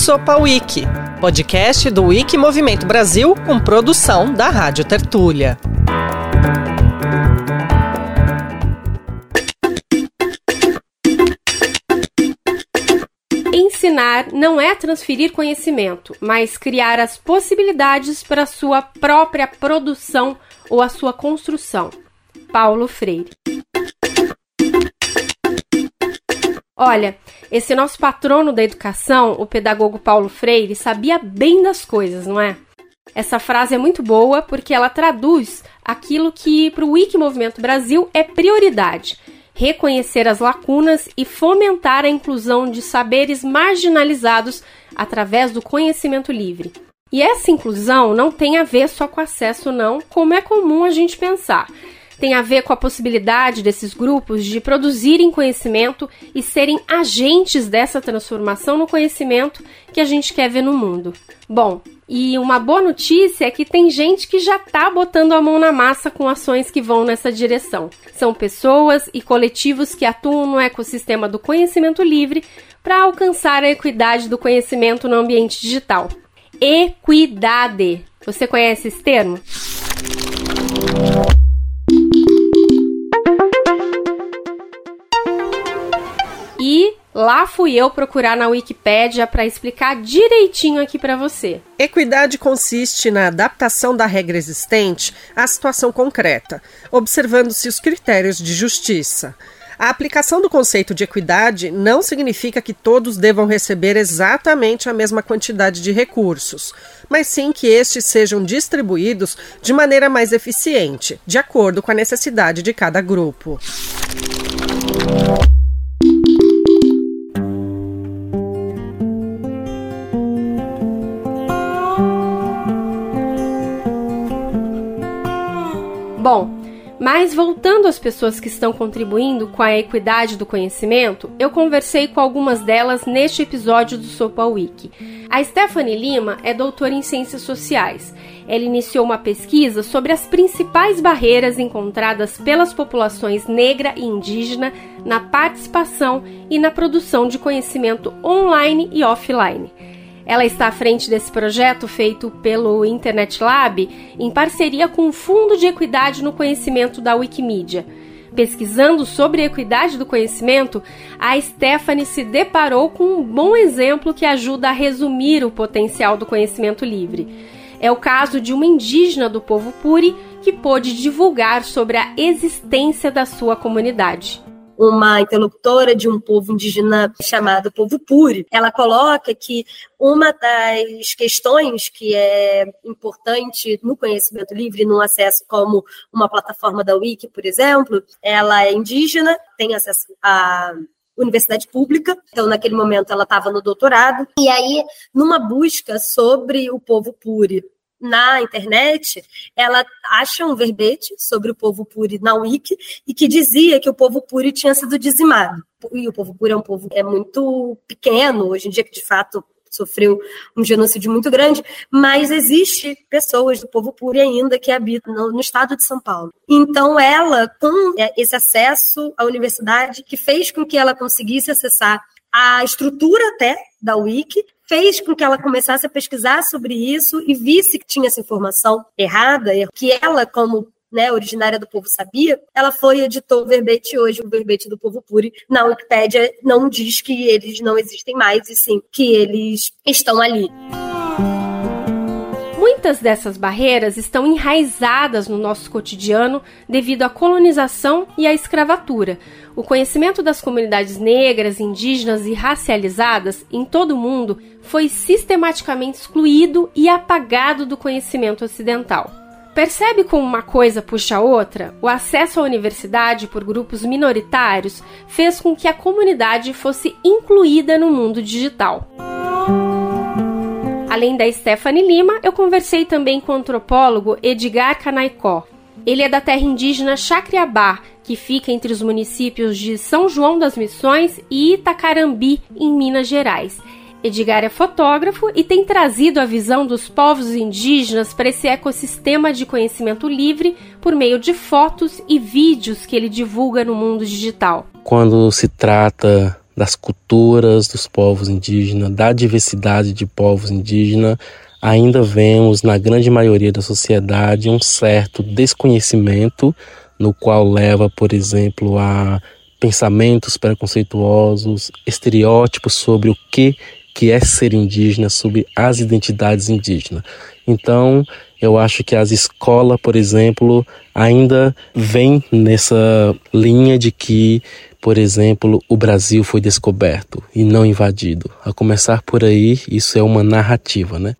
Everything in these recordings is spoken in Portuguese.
Sopa Wiki, podcast do Wiki Movimento Brasil com produção da Rádio Tertúlia. Ensinar não é transferir conhecimento, mas criar as possibilidades para sua própria produção ou a sua construção. Paulo Freire. Olha, esse nosso patrono da educação, o pedagogo Paulo Freire, sabia bem das coisas, não é? Essa frase é muito boa porque ela traduz aquilo que para o Wiki Movimento Brasil é prioridade: reconhecer as lacunas e fomentar a inclusão de saberes marginalizados através do conhecimento livre. E essa inclusão não tem a ver só com acesso, não, como é comum a gente pensar tem a ver com a possibilidade desses grupos de produzirem conhecimento e serem agentes dessa transformação no conhecimento que a gente quer ver no mundo. Bom, e uma boa notícia é que tem gente que já está botando a mão na massa com ações que vão nessa direção. São pessoas e coletivos que atuam no ecossistema do conhecimento livre para alcançar a equidade do conhecimento no ambiente digital. Equidade. Você conhece esse termo? Lá fui eu procurar na Wikipédia para explicar direitinho aqui para você. Equidade consiste na adaptação da regra existente à situação concreta, observando-se os critérios de justiça. A aplicação do conceito de equidade não significa que todos devam receber exatamente a mesma quantidade de recursos, mas sim que estes sejam distribuídos de maneira mais eficiente, de acordo com a necessidade de cada grupo. Bom, mas voltando às pessoas que estão contribuindo com a equidade do conhecimento, eu conversei com algumas delas neste episódio do Sopa Wiki. A Stephanie Lima é doutora em Ciências Sociais. Ela iniciou uma pesquisa sobre as principais barreiras encontradas pelas populações negra e indígena na participação e na produção de conhecimento online e offline. Ela está à frente desse projeto feito pelo Internet Lab em parceria com o Fundo de Equidade no Conhecimento da Wikimedia. Pesquisando sobre a equidade do conhecimento, a Stephanie se deparou com um bom exemplo que ajuda a resumir o potencial do conhecimento livre. É o caso de uma indígena do povo Puri que pôde divulgar sobre a existência da sua comunidade uma interlocutora de um povo indígena chamado povo Puri. Ela coloca que uma das questões que é importante no conhecimento livre, no acesso como uma plataforma da Wiki, por exemplo, ela é indígena, tem acesso a universidade pública, então naquele momento ela estava no doutorado, e aí numa busca sobre o povo Puri na internet, ela acha um verbete sobre o povo Puri na Wiki e que dizia que o povo Puri tinha sido dizimado. E o povo Puri é um povo é muito pequeno, hoje em dia que de fato sofreu um genocídio muito grande, mas existe pessoas do povo Puri ainda que habitam no, no, estado de São Paulo. Então ela, com é, esse acesso à universidade, que fez com que ela conseguisse acessar a estrutura até da Wiki, fez com que ela começasse a pesquisar sobre isso e visse que tinha essa informação errada, que ela, como né, originária do povo sabia, ela foi e editou o verbete hoje, o verbete do povo puri. Na Wikipédia não diz que eles não existem mais, e sim que eles estão ali. Muitas dessas barreiras estão enraizadas no nosso cotidiano devido à colonização e à escravatura. O conhecimento das comunidades negras, indígenas e racializadas em todo o mundo foi sistematicamente excluído e apagado do conhecimento ocidental. Percebe como uma coisa puxa a outra? O acesso à universidade por grupos minoritários fez com que a comunidade fosse incluída no mundo digital. Além da Stephanie Lima, eu conversei também com o antropólogo Edgar Canaicó. Ele é da terra indígena Chacriabá, que fica entre os municípios de São João das Missões e Itacarambi, em Minas Gerais. Edgar é fotógrafo e tem trazido a visão dos povos indígenas para esse ecossistema de conhecimento livre por meio de fotos e vídeos que ele divulga no mundo digital. Quando se trata das culturas dos povos indígenas, da diversidade de povos indígenas, ainda vemos na grande maioria da sociedade um certo desconhecimento, no qual leva, por exemplo, a pensamentos preconceituosos, estereótipos sobre o que que é ser indígena, sobre as identidades indígenas. Então, eu acho que as escolas, por exemplo, ainda vêm nessa linha de que, por exemplo, o Brasil foi descoberto e não invadido. A começar por aí, isso é uma narrativa, né?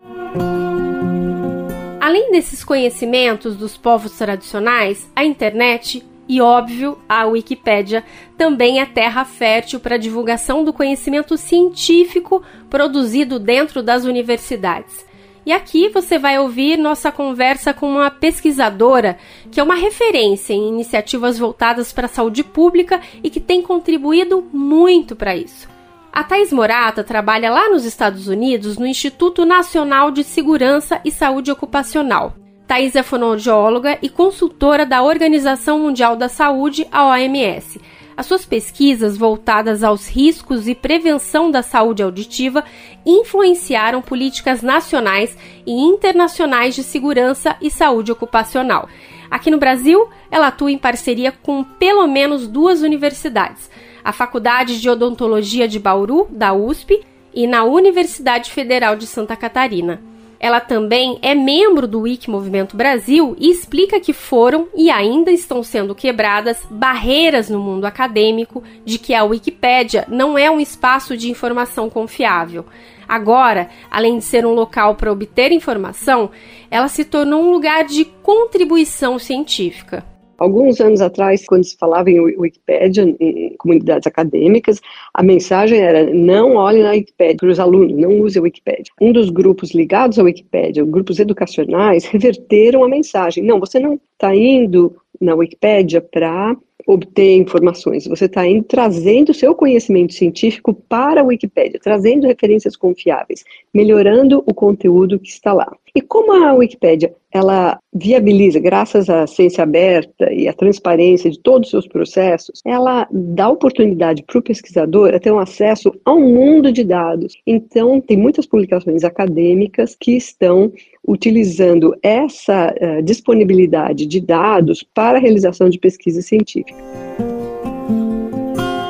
Além desses conhecimentos dos povos tradicionais, a internet e, óbvio, a Wikipédia também é terra fértil para divulgação do conhecimento científico produzido dentro das universidades. E aqui você vai ouvir nossa conversa com uma pesquisadora que é uma referência em iniciativas voltadas para a saúde pública e que tem contribuído muito para isso. A Thais Morata trabalha lá nos Estados Unidos no Instituto Nacional de Segurança e Saúde Ocupacional. Thais é fonoaudióloga e consultora da Organização Mundial da Saúde, a OMS. As suas pesquisas voltadas aos riscos e prevenção da saúde auditiva influenciaram políticas nacionais e internacionais de segurança e saúde ocupacional. Aqui no Brasil, ela atua em parceria com pelo menos duas universidades a Faculdade de Odontologia de Bauru, da USP, e na Universidade Federal de Santa Catarina. Ela também é membro do Wiki Movimento Brasil e explica que foram e ainda estão sendo quebradas barreiras no mundo acadêmico de que a Wikipédia não é um espaço de informação confiável. Agora, além de ser um local para obter informação, ela se tornou um lugar de contribuição científica. Alguns anos atrás, quando se falava em Wikipédia, em comunidades acadêmicas, a mensagem era não olhe na Wikipédia para os alunos, não use a Wikipédia. Um dos grupos ligados à Wikipédia, grupos educacionais, reverteram a mensagem. Não, você não está indo na Wikipédia para obter informações, você está indo trazendo seu conhecimento científico para a Wikipédia, trazendo referências confiáveis, melhorando o conteúdo que está lá. E como a Wikipédia ela viabiliza, graças à ciência aberta e à transparência de todos os seus processos, ela dá oportunidade para o pesquisador a ter um acesso a um mundo de dados. Então, tem muitas publicações acadêmicas que estão utilizando essa uh, disponibilidade de dados para a realização de pesquisa científica.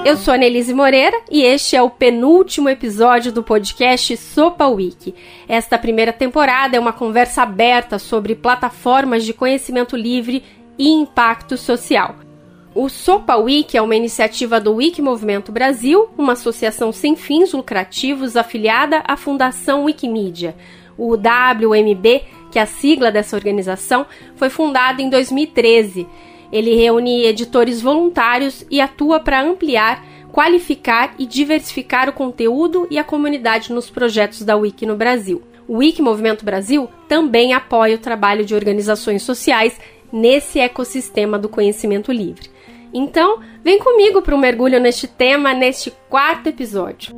Eu sou a Nelise Moreira e este é o penúltimo episódio do podcast Sopa Wiki. Esta primeira temporada é uma conversa aberta sobre plataformas de conhecimento livre e impacto social. O Sopa Wiki é uma iniciativa do Wiki Movimento Brasil, uma associação sem fins lucrativos afiliada à Fundação Wikimedia. O WMB, que é a sigla dessa organização, foi fundado em 2013 ele reúne editores voluntários e atua para ampliar, qualificar e diversificar o conteúdo e a comunidade nos projetos da Wiki no Brasil. O Wiki Movimento Brasil também apoia o trabalho de organizações sociais nesse ecossistema do conhecimento livre. Então, vem comigo para um mergulho neste tema neste quarto episódio.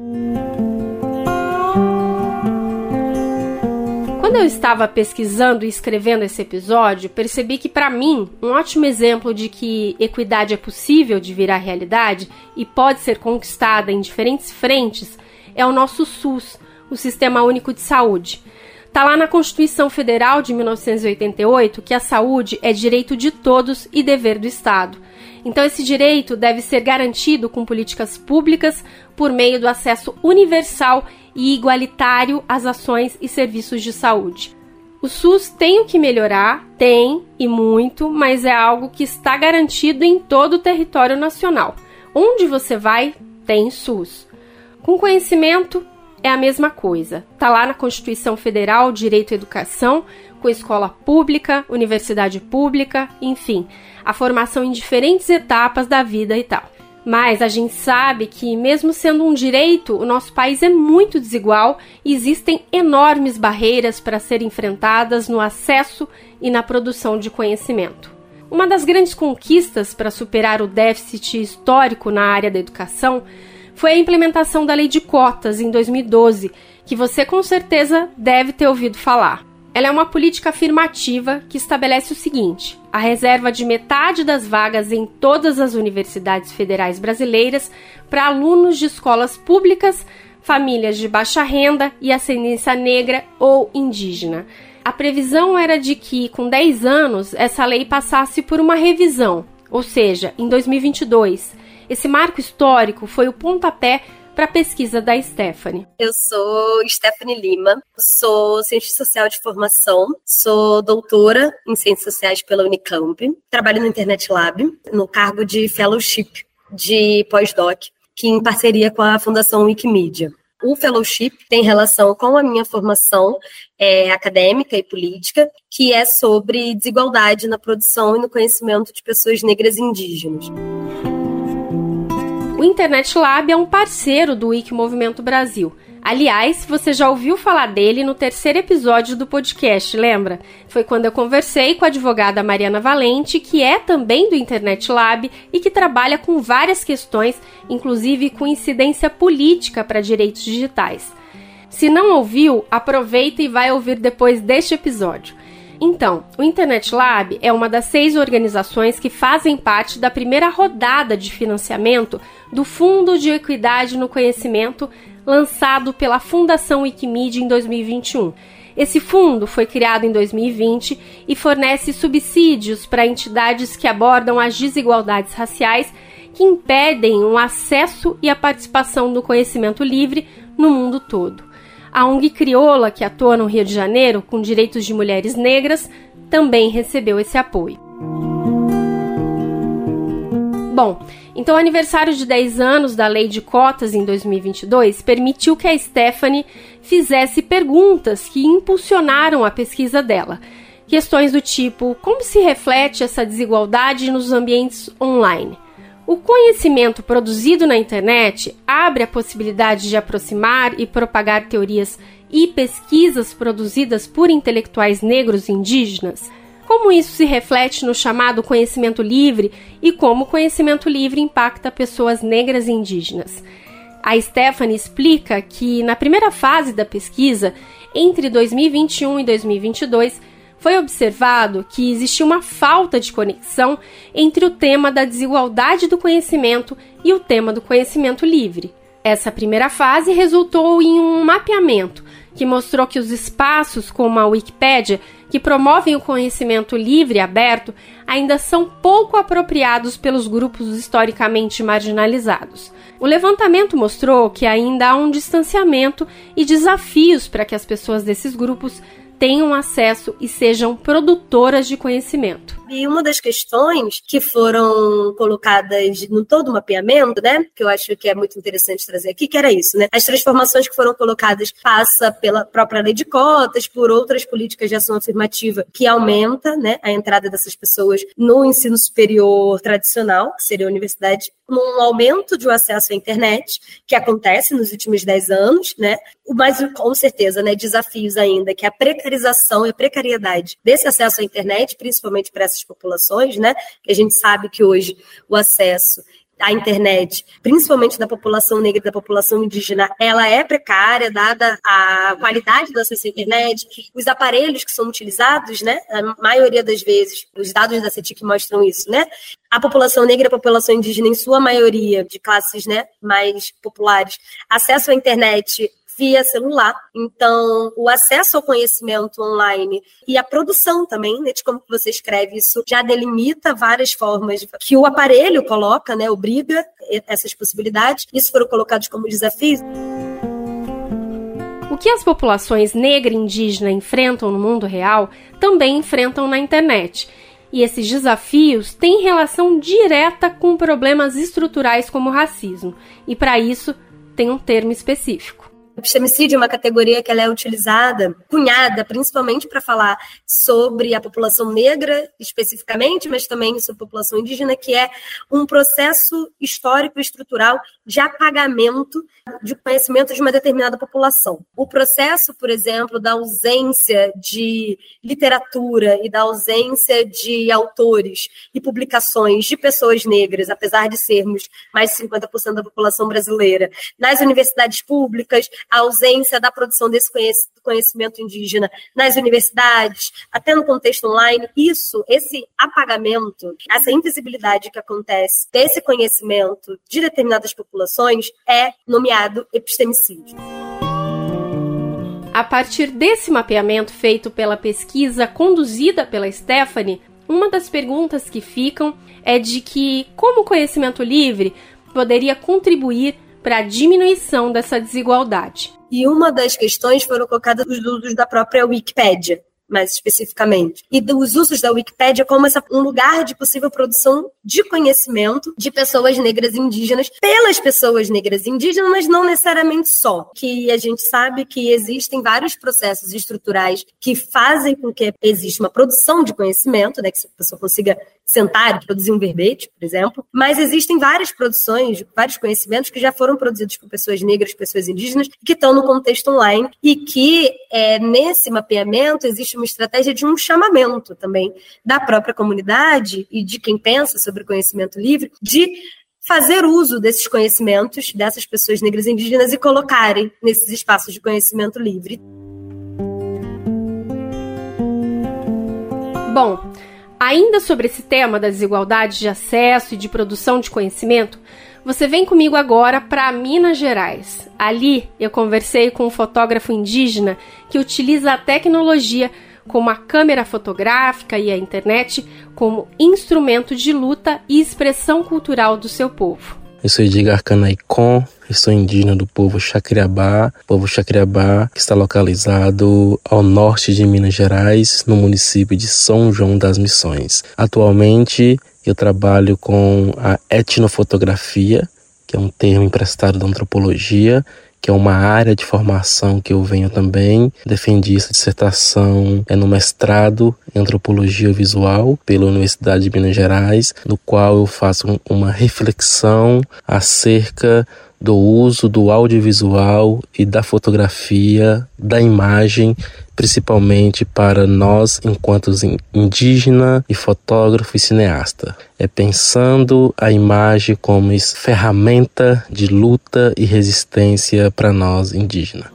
Quando eu estava pesquisando e escrevendo esse episódio, percebi que, para mim, um ótimo exemplo de que equidade é possível de virar realidade e pode ser conquistada em diferentes frentes é o nosso SUS, o Sistema Único de Saúde. Está lá na Constituição Federal de 1988 que a saúde é direito de todos e dever do Estado. Então, esse direito deve ser garantido com políticas públicas por meio do acesso universal e igualitário às ações e serviços de saúde. O SUS tem o que melhorar, tem e muito, mas é algo que está garantido em todo o território nacional. Onde você vai, tem SUS. Com conhecimento, é a mesma coisa. Está lá na Constituição Federal, direito à educação, com escola pública, universidade pública, enfim, a formação em diferentes etapas da vida e tal. Mas a gente sabe que, mesmo sendo um direito, o nosso país é muito desigual e existem enormes barreiras para serem enfrentadas no acesso e na produção de conhecimento. Uma das grandes conquistas para superar o déficit histórico na área da educação foi a implementação da Lei de Cotas em 2012, que você com certeza deve ter ouvido falar. Ela é uma política afirmativa que estabelece o seguinte: a reserva de metade das vagas em todas as universidades federais brasileiras para alunos de escolas públicas, famílias de baixa renda e ascendência negra ou indígena. A previsão era de que, com 10 anos, essa lei passasse por uma revisão, ou seja, em 2022. Esse marco histórico foi o pontapé para a pesquisa da Stephanie. Eu sou Stephanie Lima, sou cientista social de formação, sou doutora em ciências sociais pela Unicamp, trabalho no Internet Lab, no cargo de fellowship de pós-doc, que em parceria com a Fundação Wikimedia. O fellowship tem relação com a minha formação é, acadêmica e política, que é sobre desigualdade na produção e no conhecimento de pessoas negras e indígenas. O Internet Lab é um parceiro do Wiki Movimento Brasil. Aliás, você já ouviu falar dele no terceiro episódio do podcast, lembra? Foi quando eu conversei com a advogada Mariana Valente, que é também do Internet Lab e que trabalha com várias questões, inclusive com incidência política para direitos digitais. Se não ouviu, aproveita e vai ouvir depois deste episódio. Então, o Internet Lab é uma das seis organizações que fazem parte da primeira rodada de financiamento do Fundo de Equidade no Conhecimento, lançado pela Fundação Wikimedia em 2021. Esse fundo foi criado em 2020 e fornece subsídios para entidades que abordam as desigualdades raciais que impedem o acesso e a participação no conhecimento livre no mundo todo. A ONG Crioula, que atua no Rio de Janeiro com direitos de mulheres negras, também recebeu esse apoio. Bom, então o aniversário de 10 anos da lei de cotas em 2022 permitiu que a Stephanie fizesse perguntas que impulsionaram a pesquisa dela. Questões do tipo: como se reflete essa desigualdade nos ambientes online? O conhecimento produzido na internet abre a possibilidade de aproximar e propagar teorias e pesquisas produzidas por intelectuais negros e indígenas? Como isso se reflete no chamado conhecimento livre e como o conhecimento livre impacta pessoas negras e indígenas? A Stephanie explica que, na primeira fase da pesquisa, entre 2021 e 2022, foi observado que existia uma falta de conexão entre o tema da desigualdade do conhecimento e o tema do conhecimento livre. Essa primeira fase resultou em um mapeamento que mostrou que os espaços como a Wikipédia, que promovem o conhecimento livre e aberto, ainda são pouco apropriados pelos grupos historicamente marginalizados. O levantamento mostrou que ainda há um distanciamento e desafios para que as pessoas desses grupos tenham acesso e sejam produtoras de conhecimento. E uma das questões que foram colocadas no todo o mapeamento, né, que eu acho que é muito interessante trazer aqui, que era isso, né? As transformações que foram colocadas passa pela própria lei de cotas, por outras políticas de ação afirmativa que aumenta, né, a entrada dessas pessoas no ensino superior tradicional, que seria a universidade, um aumento de acesso à internet, que acontece nos últimos 10 anos, né? Mas com certeza, né, desafios ainda, que é a precarização e a precariedade desse acesso à internet, principalmente para essas populações, né? A gente sabe que hoje o acesso à internet, principalmente da população negra e da população indígena, ela é precária, dada a qualidade do acesso à internet, os aparelhos que são utilizados, né? A maioria das vezes, os dados da CETIC mostram isso, né? A população negra e a população indígena, em sua maioria, de classes né, mais populares, acesso à internet via celular. Então, o acesso ao conhecimento online e a produção também, né, de como você escreve isso, já delimita várias formas que o aparelho coloca, né, obriga essas possibilidades. Isso foram colocados como desafios. O que as populações negra e indígena enfrentam no mundo real também enfrentam na internet. E esses desafios têm relação direta com problemas estruturais como o racismo. E para isso, tem um termo específico. Epistemicídio é uma categoria que ela é utilizada, cunhada, principalmente para falar sobre a população negra especificamente, mas também sobre a população indígena, que é um processo histórico e estrutural de apagamento de conhecimento de uma determinada população. O processo, por exemplo, da ausência de literatura e da ausência de autores e publicações de pessoas negras, apesar de sermos mais de 50% da população brasileira, nas universidades públicas, a ausência da produção desse conhecimento indígena nas universidades, até no contexto online. Isso, esse apagamento, essa invisibilidade que acontece desse conhecimento de determinadas populações é nomeado epistemicídio. A partir desse mapeamento feito pela pesquisa conduzida pela Stephanie, uma das perguntas que ficam é de que como o conhecimento livre poderia contribuir para a diminuição dessa desigualdade. E uma das questões foram colocadas os usos da própria Wikipédia mais especificamente, e dos usos da Wikipédia como essa, um lugar de possível produção de conhecimento de pessoas negras e indígenas pelas pessoas negras e indígenas, mas não necessariamente só. Que a gente sabe que existem vários processos estruturais que fazem com que exista uma produção de conhecimento, né, que a pessoa consiga sentar e produzir um verbete, por exemplo, mas existem várias produções, vários conhecimentos que já foram produzidos por pessoas negras, pessoas indígenas, que estão no contexto online e que é, nesse mapeamento existe uma estratégia de um chamamento também da própria comunidade e de quem pensa sobre conhecimento livre, de fazer uso desses conhecimentos dessas pessoas negras e indígenas e colocarem nesses espaços de conhecimento livre. Bom, Ainda sobre esse tema da desigualdade de acesso e de produção de conhecimento, você vem comigo agora para Minas Gerais. Ali eu conversei com um fotógrafo indígena que utiliza a tecnologia como a câmera fotográfica e a internet como instrumento de luta e expressão cultural do seu povo. Eu sou Edgar Canaicon, eu sou indígena do povo Chacriabá, povo Chacriabá que está localizado ao norte de Minas Gerais, no município de São João das Missões. Atualmente eu trabalho com a etnofotografia, que é um termo emprestado da antropologia, que é uma área de formação que eu venho também. Defendi essa dissertação é no mestrado em antropologia visual pela Universidade de Minas Gerais, no qual eu faço uma reflexão acerca do uso do audiovisual e da fotografia, da imagem, principalmente para nós enquanto indígena e fotógrafo e cineasta. É pensando a imagem como ferramenta de luta e resistência para nós indígenas.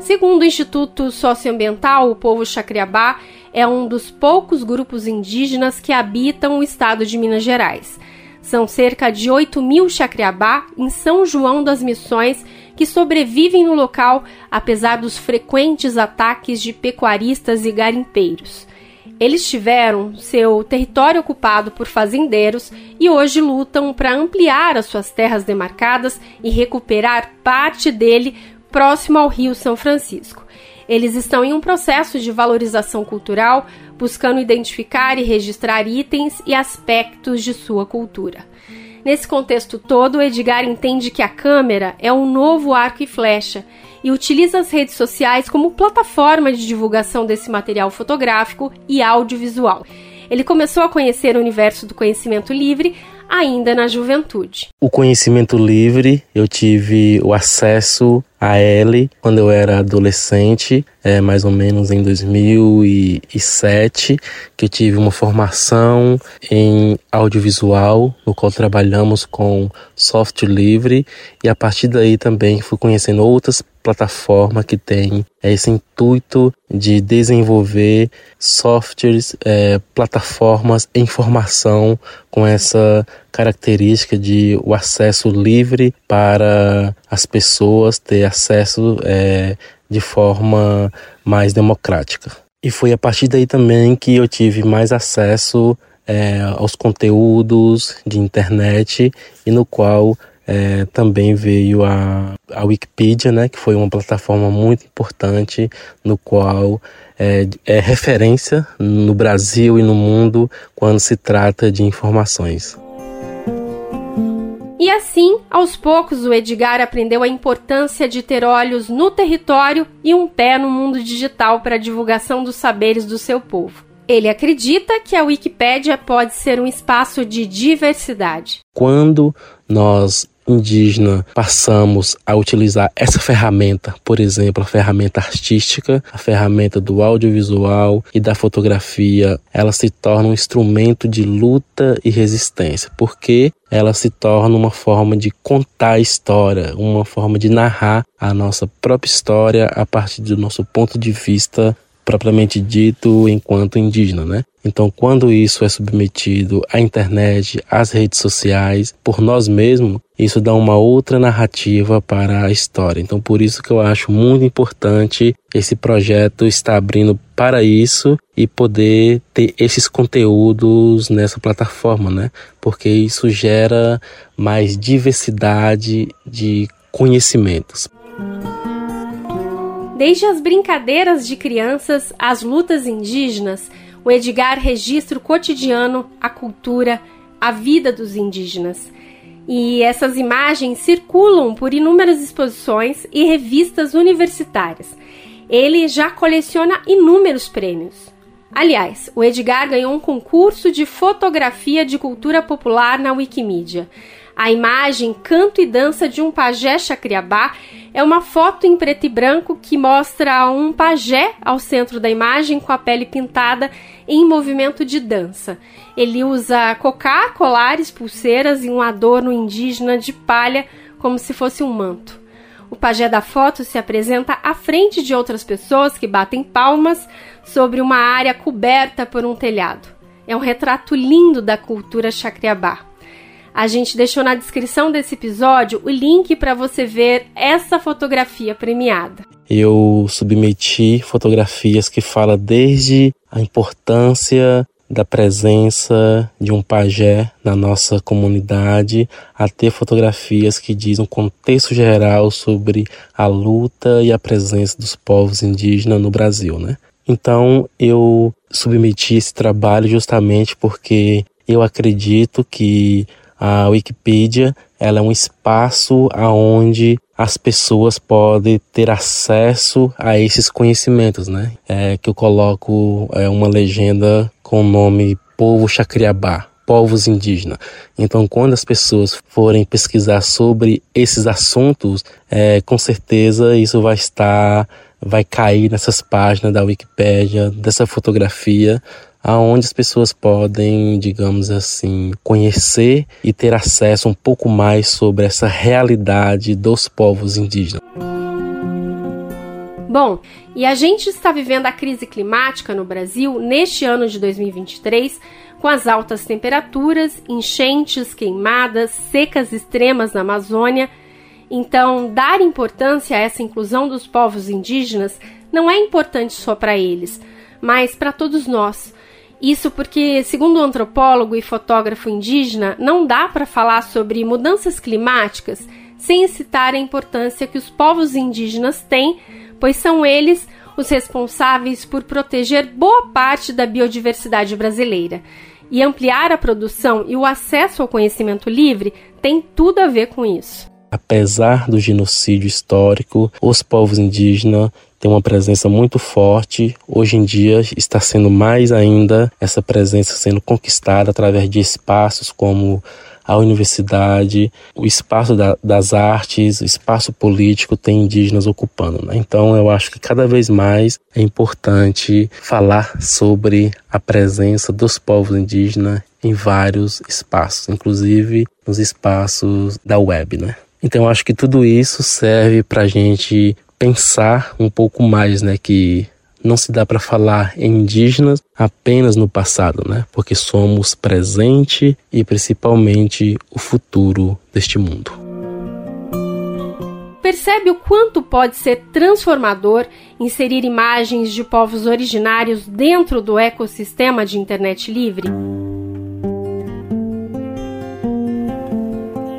Segundo o Instituto Socioambiental, o povo Chacriabá é um dos poucos grupos indígenas que habitam o estado de Minas Gerais. São cerca de 8 mil Chacriabá em São João das Missões que sobrevivem no local apesar dos frequentes ataques de pecuaristas e garimpeiros. Eles tiveram seu território ocupado por fazendeiros e hoje lutam para ampliar as suas terras demarcadas e recuperar parte dele próximo ao Rio São Francisco. Eles estão em um processo de valorização cultural, buscando identificar e registrar itens e aspectos de sua cultura. Nesse contexto todo, Edgar entende que a câmera é um novo arco e flecha e utiliza as redes sociais como plataforma de divulgação desse material fotográfico e audiovisual. Ele começou a conhecer o universo do conhecimento livre ainda na juventude. O conhecimento livre, eu tive o acesso a ele quando eu era adolescente, é, mais ou menos em 2007, que eu tive uma formação em audiovisual, no qual trabalhamos com software livre, e a partir daí também fui conhecendo outras plataformas que têm esse intuito de desenvolver softwares, é, plataformas em formação com essa característica de o acesso livre para as pessoas ter acesso é, de forma mais democrática. E foi a partir daí também que eu tive mais acesso é, aos conteúdos de internet e no qual é, também veio a, a Wikipedia, né, que foi uma plataforma muito importante no qual é, é referência no Brasil e no mundo quando se trata de informações. E assim, aos poucos, o Edgar aprendeu a importância de ter olhos no território e um pé no mundo digital para a divulgação dos saberes do seu povo. Ele acredita que a Wikipédia pode ser um espaço de diversidade. Quando nós indígena passamos a utilizar essa ferramenta, por exemplo, a ferramenta artística, a ferramenta do audiovisual e da fotografia, ela se torna um instrumento de luta e resistência, porque ela se torna uma forma de contar a história, uma forma de narrar a nossa própria história a partir do nosso ponto de vista propriamente dito enquanto indígena, né? Então, quando isso é submetido à internet, às redes sociais, por nós mesmos, isso dá uma outra narrativa para a história. Então, por isso que eu acho muito importante esse projeto estar abrindo para isso e poder ter esses conteúdos nessa plataforma, né? Porque isso gera mais diversidade de conhecimentos. Desde as brincadeiras de crianças às lutas indígenas, o Edgar registra o cotidiano, a cultura, a vida dos indígenas. E essas imagens circulam por inúmeras exposições e revistas universitárias. Ele já coleciona inúmeros prêmios. Aliás, o Edgar ganhou um concurso de fotografia de cultura popular na Wikimedia. A imagem Canto e Dança de um Pajé Chacriabá é uma foto em preto e branco que mostra um pajé ao centro da imagem com a pele pintada em movimento de dança. Ele usa cocá, colares, pulseiras e um adorno indígena de palha como se fosse um manto. O pajé da foto se apresenta à frente de outras pessoas que batem palmas sobre uma área coberta por um telhado. É um retrato lindo da cultura chacriabá. A gente deixou na descrição desse episódio o link para você ver essa fotografia premiada. Eu submeti fotografias que falam desde a importância da presença de um pajé na nossa comunidade, até fotografias que dizem um contexto geral sobre a luta e a presença dos povos indígenas no Brasil, né? Então eu submeti esse trabalho justamente porque eu acredito que a Wikipedia ela é um espaço aonde as pessoas podem ter acesso a esses conhecimentos, né? É, que eu coloco é, uma legenda com o nome Povo Chacriabá, povos indígenas. Então, quando as pessoas forem pesquisar sobre esses assuntos, é, com certeza isso vai estar, vai cair nessas páginas da Wikipédia, dessa fotografia, aonde as pessoas podem, digamos assim, conhecer e ter acesso um pouco mais sobre essa realidade dos povos indígenas. Bom, e a gente está vivendo a crise climática no Brasil neste ano de 2023, com as altas temperaturas, enchentes, queimadas, secas extremas na Amazônia. Então, dar importância a essa inclusão dos povos indígenas não é importante só para eles, mas para todos nós isso porque, segundo o antropólogo e fotógrafo indígena, não dá para falar sobre mudanças climáticas sem citar a importância que os povos indígenas têm, pois são eles os responsáveis por proteger boa parte da biodiversidade brasileira. E ampliar a produção e o acesso ao conhecimento livre tem tudo a ver com isso. Apesar do genocídio histórico, os povos indígenas tem uma presença muito forte. Hoje em dia está sendo mais ainda essa presença sendo conquistada através de espaços como a universidade, o espaço da, das artes, o espaço político tem indígenas ocupando. Né? Então eu acho que cada vez mais é importante falar sobre a presença dos povos indígenas em vários espaços, inclusive nos espaços da web, né? Então acho que tudo isso serve para a gente pensar um pouco mais, né, que não se dá para falar em indígenas apenas no passado, né? Porque somos presente e principalmente o futuro deste mundo. Percebe o quanto pode ser transformador inserir imagens de povos originários dentro do ecossistema de internet livre?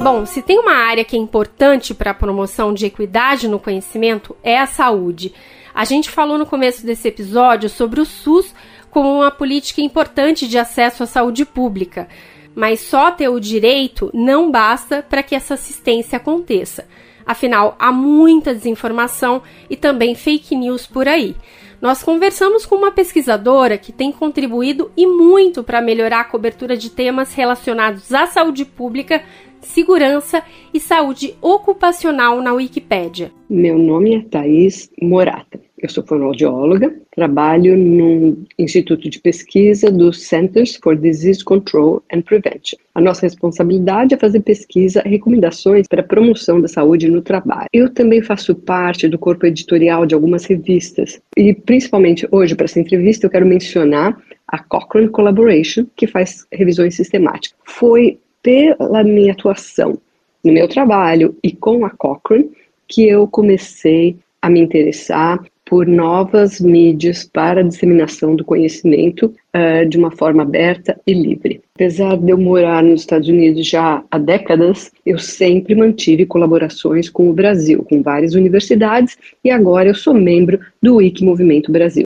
Bom, se tem uma área que é importante para a promoção de equidade no conhecimento é a saúde. A gente falou no começo desse episódio sobre o SUS como uma política importante de acesso à saúde pública, mas só ter o direito não basta para que essa assistência aconteça. Afinal, há muita desinformação e também fake news por aí. Nós conversamos com uma pesquisadora que tem contribuído e muito para melhorar a cobertura de temas relacionados à saúde pública, segurança e saúde ocupacional na Wikipédia. Meu nome é Thaís Morata. Eu sou fonoaudióloga, trabalho no Instituto de Pesquisa do Centers for Disease Control and Prevention. A nossa responsabilidade é fazer pesquisa e recomendações para a promoção da saúde no trabalho. Eu também faço parte do corpo editorial de algumas revistas e, principalmente hoje, para essa entrevista, eu quero mencionar a Cochrane Collaboration, que faz revisões sistemáticas. Foi pela minha atuação no meu trabalho e com a Cochrane que eu comecei a me interessar por novas mídias para a disseminação do conhecimento uh, de uma forma aberta e livre. Apesar de eu morar nos Estados Unidos já há décadas, eu sempre mantive colaborações com o Brasil, com várias universidades, e agora eu sou membro do Wiki Movimento Brasil.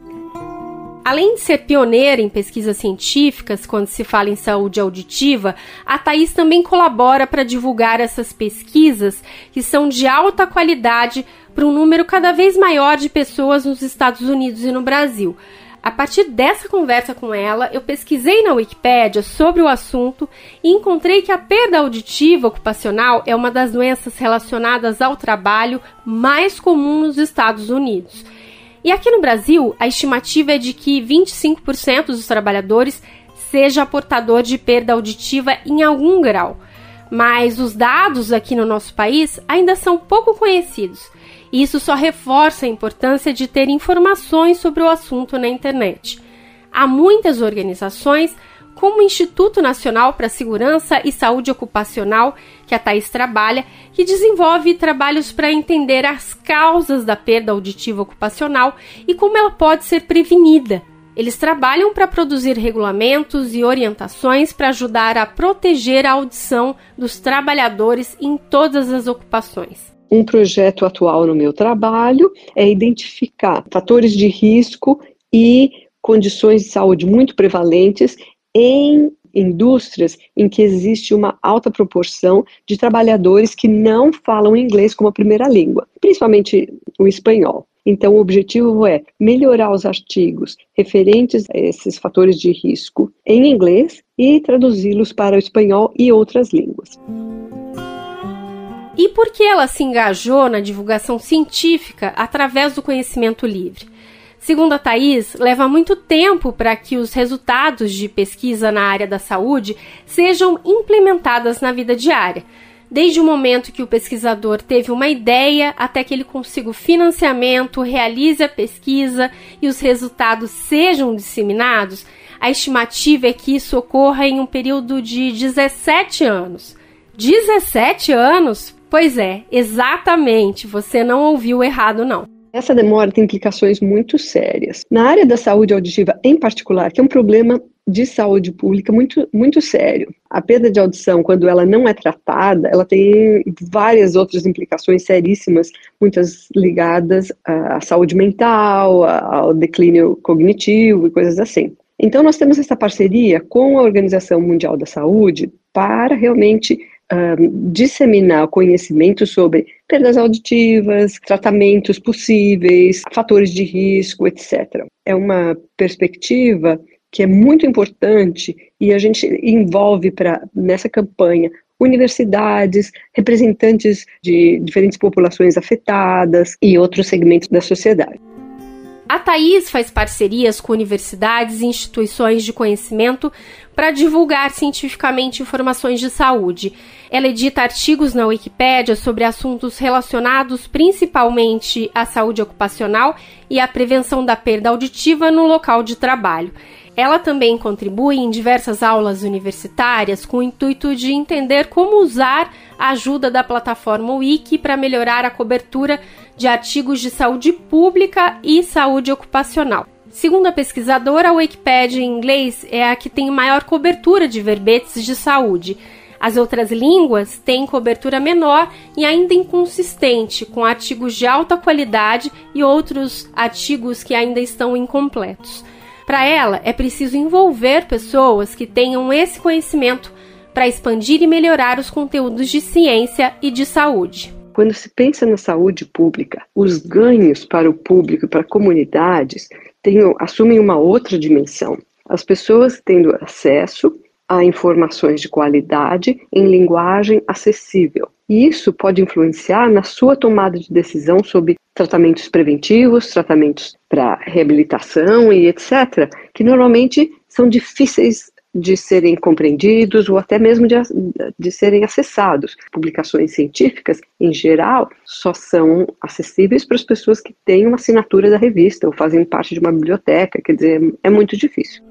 Além de ser pioneira em pesquisas científicas quando se fala em saúde auditiva, a Thais também colabora para divulgar essas pesquisas que são de alta qualidade para um número cada vez maior de pessoas nos Estados Unidos e no Brasil. A partir dessa conversa com ela, eu pesquisei na Wikipédia sobre o assunto e encontrei que a perda auditiva ocupacional é uma das doenças relacionadas ao trabalho mais comum nos Estados Unidos. E aqui no Brasil, a estimativa é de que 25% dos trabalhadores seja portador de perda auditiva em algum grau. Mas os dados aqui no nosso país ainda são pouco conhecidos isso só reforça a importância de ter informações sobre o assunto na internet. Há muitas organizações, como o Instituto Nacional para Segurança e Saúde Ocupacional, que a Thais trabalha, que desenvolve trabalhos para entender as causas da perda auditiva ocupacional e como ela pode ser prevenida. Eles trabalham para produzir regulamentos e orientações para ajudar a proteger a audição dos trabalhadores em todas as ocupações. Um projeto atual no meu trabalho é identificar fatores de risco e condições de saúde muito prevalentes em indústrias em que existe uma alta proporção de trabalhadores que não falam inglês como a primeira língua, principalmente o espanhol. Então, o objetivo é melhorar os artigos referentes a esses fatores de risco em inglês e traduzi-los para o espanhol e outras línguas. E por que ela se engajou na divulgação científica através do conhecimento livre? Segundo a Thais, leva muito tempo para que os resultados de pesquisa na área da saúde sejam implementadas na vida diária. Desde o momento que o pesquisador teve uma ideia até que ele consiga o financiamento, realize a pesquisa e os resultados sejam disseminados, a estimativa é que isso ocorra em um período de 17 anos. 17 anos? Pois é, exatamente. Você não ouviu errado, não. Essa demora tem implicações muito sérias. Na área da saúde auditiva, em particular, que é um problema de saúde pública muito, muito sério. A perda de audição, quando ela não é tratada, ela tem várias outras implicações seríssimas, muitas ligadas à saúde mental, ao declínio cognitivo e coisas assim. Então, nós temos essa parceria com a Organização Mundial da Saúde para realmente disseminar conhecimento sobre perdas auditivas, tratamentos possíveis, fatores de risco, etc. É uma perspectiva que é muito importante e a gente envolve para nessa campanha universidades, representantes de diferentes populações afetadas e outros segmentos da sociedade. A Thais faz parcerias com universidades e instituições de conhecimento para divulgar cientificamente informações de saúde. Ela edita artigos na Wikipédia sobre assuntos relacionados principalmente à saúde ocupacional e à prevenção da perda auditiva no local de trabalho. Ela também contribui em diversas aulas universitárias com o intuito de entender como usar a ajuda da plataforma Wiki para melhorar a cobertura de artigos de saúde pública e saúde ocupacional. Segundo a pesquisadora, a Wikipedia em inglês é a que tem maior cobertura de verbetes de saúde. As outras línguas têm cobertura menor e ainda inconsistente, com artigos de alta qualidade e outros artigos que ainda estão incompletos. Para ela, é preciso envolver pessoas que tenham esse conhecimento para expandir e melhorar os conteúdos de ciência e de saúde. Quando se pensa na saúde pública, os ganhos para o público e para comunidades têm, assumem uma outra dimensão. As pessoas tendo acesso a informações de qualidade em linguagem acessível. E isso pode influenciar na sua tomada de decisão sobre tratamentos preventivos, tratamentos para reabilitação e etc., que normalmente são difíceis de serem compreendidos ou até mesmo de, de serem acessados. Publicações científicas, em geral, só são acessíveis para as pessoas que têm uma assinatura da revista ou fazem parte de uma biblioteca, quer dizer, é muito difícil.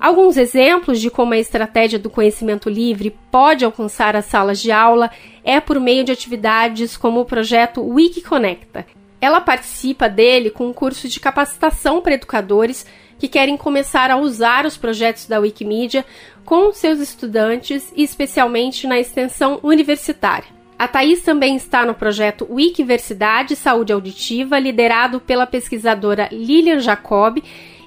Alguns exemplos de como a estratégia do conhecimento livre pode alcançar as salas de aula é por meio de atividades como o projeto Wikiconecta. Ela participa dele com um curso de capacitação para educadores que querem começar a usar os projetos da Wikimedia com seus estudantes especialmente na extensão universitária. A Thais também está no projeto Wikiversidade Saúde Auditiva, liderado pela pesquisadora Lilian Jacob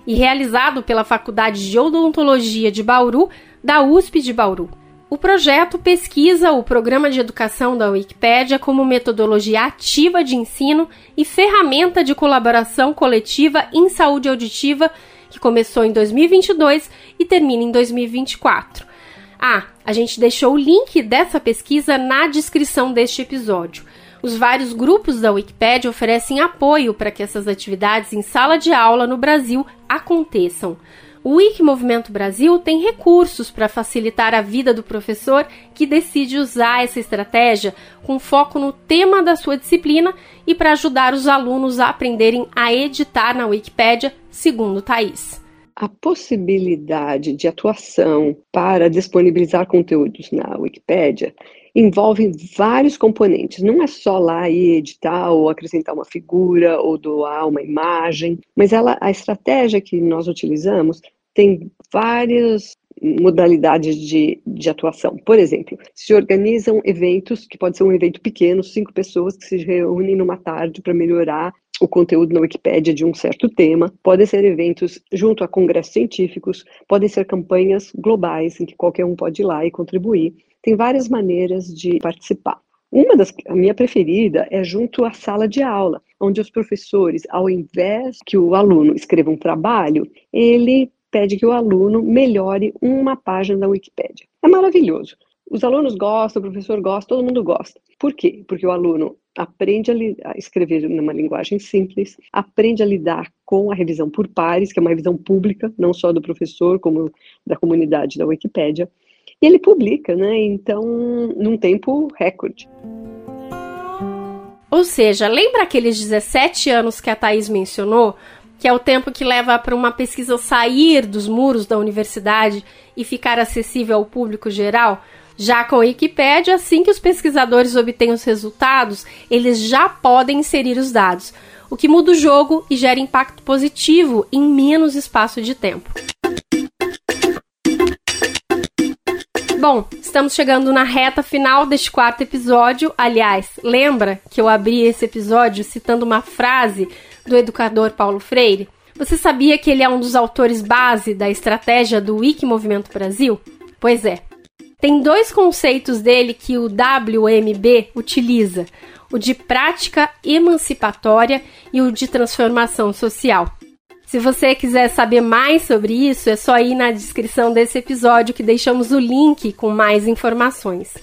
e realizado pela Faculdade de Odontologia de Bauru, da USP de Bauru. O projeto pesquisa o programa de educação da Wikipédia como metodologia ativa de ensino e ferramenta de colaboração coletiva em saúde auditiva que começou em 2022 e termina em 2024. Ah, a gente deixou o link dessa pesquisa na descrição deste episódio. Os vários grupos da Wikipédia oferecem apoio para que essas atividades em sala de aula no Brasil aconteçam. O Wiki Movimento Brasil tem recursos para facilitar a vida do professor que decide usar essa estratégia com foco no tema da sua disciplina e para ajudar os alunos a aprenderem a editar na Wikipédia, segundo Thais. A possibilidade de atuação para disponibilizar conteúdos na Wikipédia envolve vários componentes. Não é só lá ir editar ou acrescentar uma figura ou doar uma imagem, mas ela, a estratégia que nós utilizamos tem várias modalidades de, de atuação. Por exemplo, se organizam eventos, que pode ser um evento pequeno, cinco pessoas que se reúnem numa tarde para melhorar o conteúdo na Wikipédia de um certo tema, podem ser eventos junto a congressos científicos, podem ser campanhas globais em que qualquer um pode ir lá e contribuir. Tem várias maneiras de participar. Uma das, a minha preferida é junto à sala de aula, onde os professores, ao invés que o aluno escreva um trabalho, ele pede que o aluno melhore uma página da Wikipédia. É maravilhoso. Os alunos gostam, o professor gosta, todo mundo gosta. Por quê? Porque o aluno aprende a, a, escrever numa linguagem simples, aprende a lidar com a revisão por pares, que é uma revisão pública, não só do professor, como da comunidade da Wikipédia, e ele publica, né? Então, num tempo recorde. Ou seja, lembra aqueles 17 anos que a Thaís mencionou? Que é o tempo que leva para uma pesquisa sair dos muros da universidade e ficar acessível ao público geral? Já com a Wikipédia, assim que os pesquisadores obtêm os resultados, eles já podem inserir os dados, o que muda o jogo e gera impacto positivo em menos espaço de tempo. Bom, estamos chegando na reta final deste quarto episódio. Aliás, lembra que eu abri esse episódio citando uma frase do educador Paulo Freire? Você sabia que ele é um dos autores base da estratégia do Wiki Movimento Brasil? Pois é. Tem dois conceitos dele que o WMB utiliza: o de prática emancipatória e o de transformação social. Se você quiser saber mais sobre isso, é só ir na descrição desse episódio que deixamos o link com mais informações.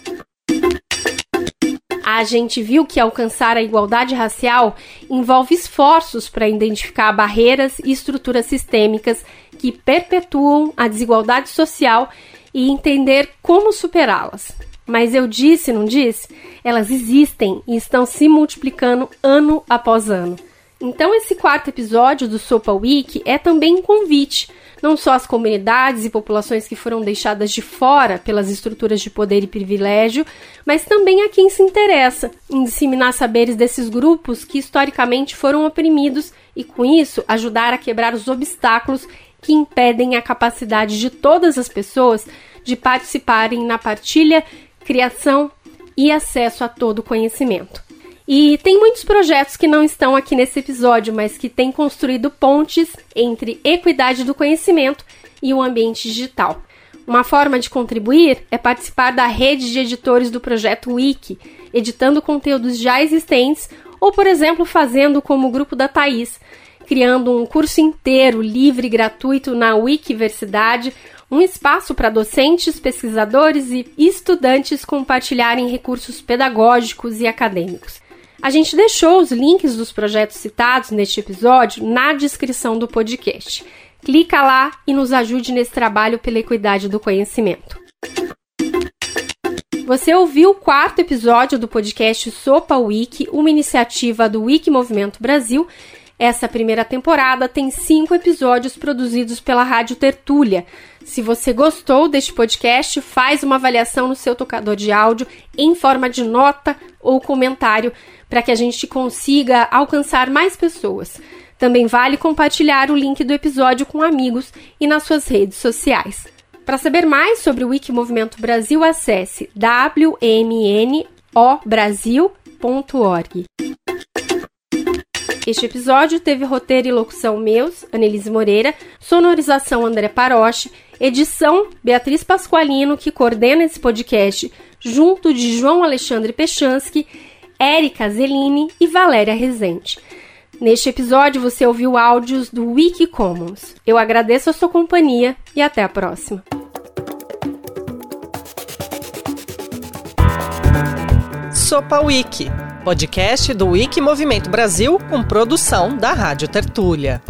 A gente viu que alcançar a igualdade racial envolve esforços para identificar barreiras e estruturas sistêmicas que perpetuam a desigualdade social e entender como superá-las. Mas eu disse, não disse? Elas existem e estão se multiplicando ano após ano. Então, esse quarto episódio do Sopa Week é também um convite, não só às comunidades e populações que foram deixadas de fora pelas estruturas de poder e privilégio, mas também a quem se interessa em disseminar saberes desses grupos que historicamente foram oprimidos e, com isso, ajudar a quebrar os obstáculos que impedem a capacidade de todas as pessoas de participarem na partilha, criação e acesso a todo o conhecimento. E tem muitos projetos que não estão aqui nesse episódio, mas que têm construído pontes entre equidade do conhecimento e o ambiente digital. Uma forma de contribuir é participar da rede de editores do projeto Wiki, editando conteúdos já existentes ou, por exemplo, fazendo como o grupo da Thaís, criando um curso inteiro livre e gratuito na Wikiversidade, um espaço para docentes, pesquisadores e estudantes compartilharem recursos pedagógicos e acadêmicos. A gente deixou os links dos projetos citados neste episódio na descrição do podcast. Clica lá e nos ajude nesse trabalho pela equidade do conhecimento. Você ouviu o quarto episódio do podcast Sopa Wiki, uma iniciativa do Wiki Movimento Brasil. Essa primeira temporada tem cinco episódios produzidos pela Rádio Tertúlia. Se você gostou deste podcast, faz uma avaliação no seu tocador de áudio em forma de nota ou comentário para que a gente consiga alcançar mais pessoas. Também vale compartilhar o link do episódio com amigos e nas suas redes sociais. Para saber mais sobre o Wiki Movimento Brasil, acesse wmnobrasil.org. Este episódio teve roteiro e locução meus, Anelise Moreira, sonorização André Paroche, edição Beatriz Pasqualino, que coordena esse podcast, junto de João Alexandre Pechansky, Érica Zelini e Valéria Rezende. Neste episódio você ouviu áudios do Wikicommons. Eu agradeço a sua companhia e até a próxima. Sopa Wiki, podcast do Wiki Movimento Brasil com produção da Rádio Tertúlia.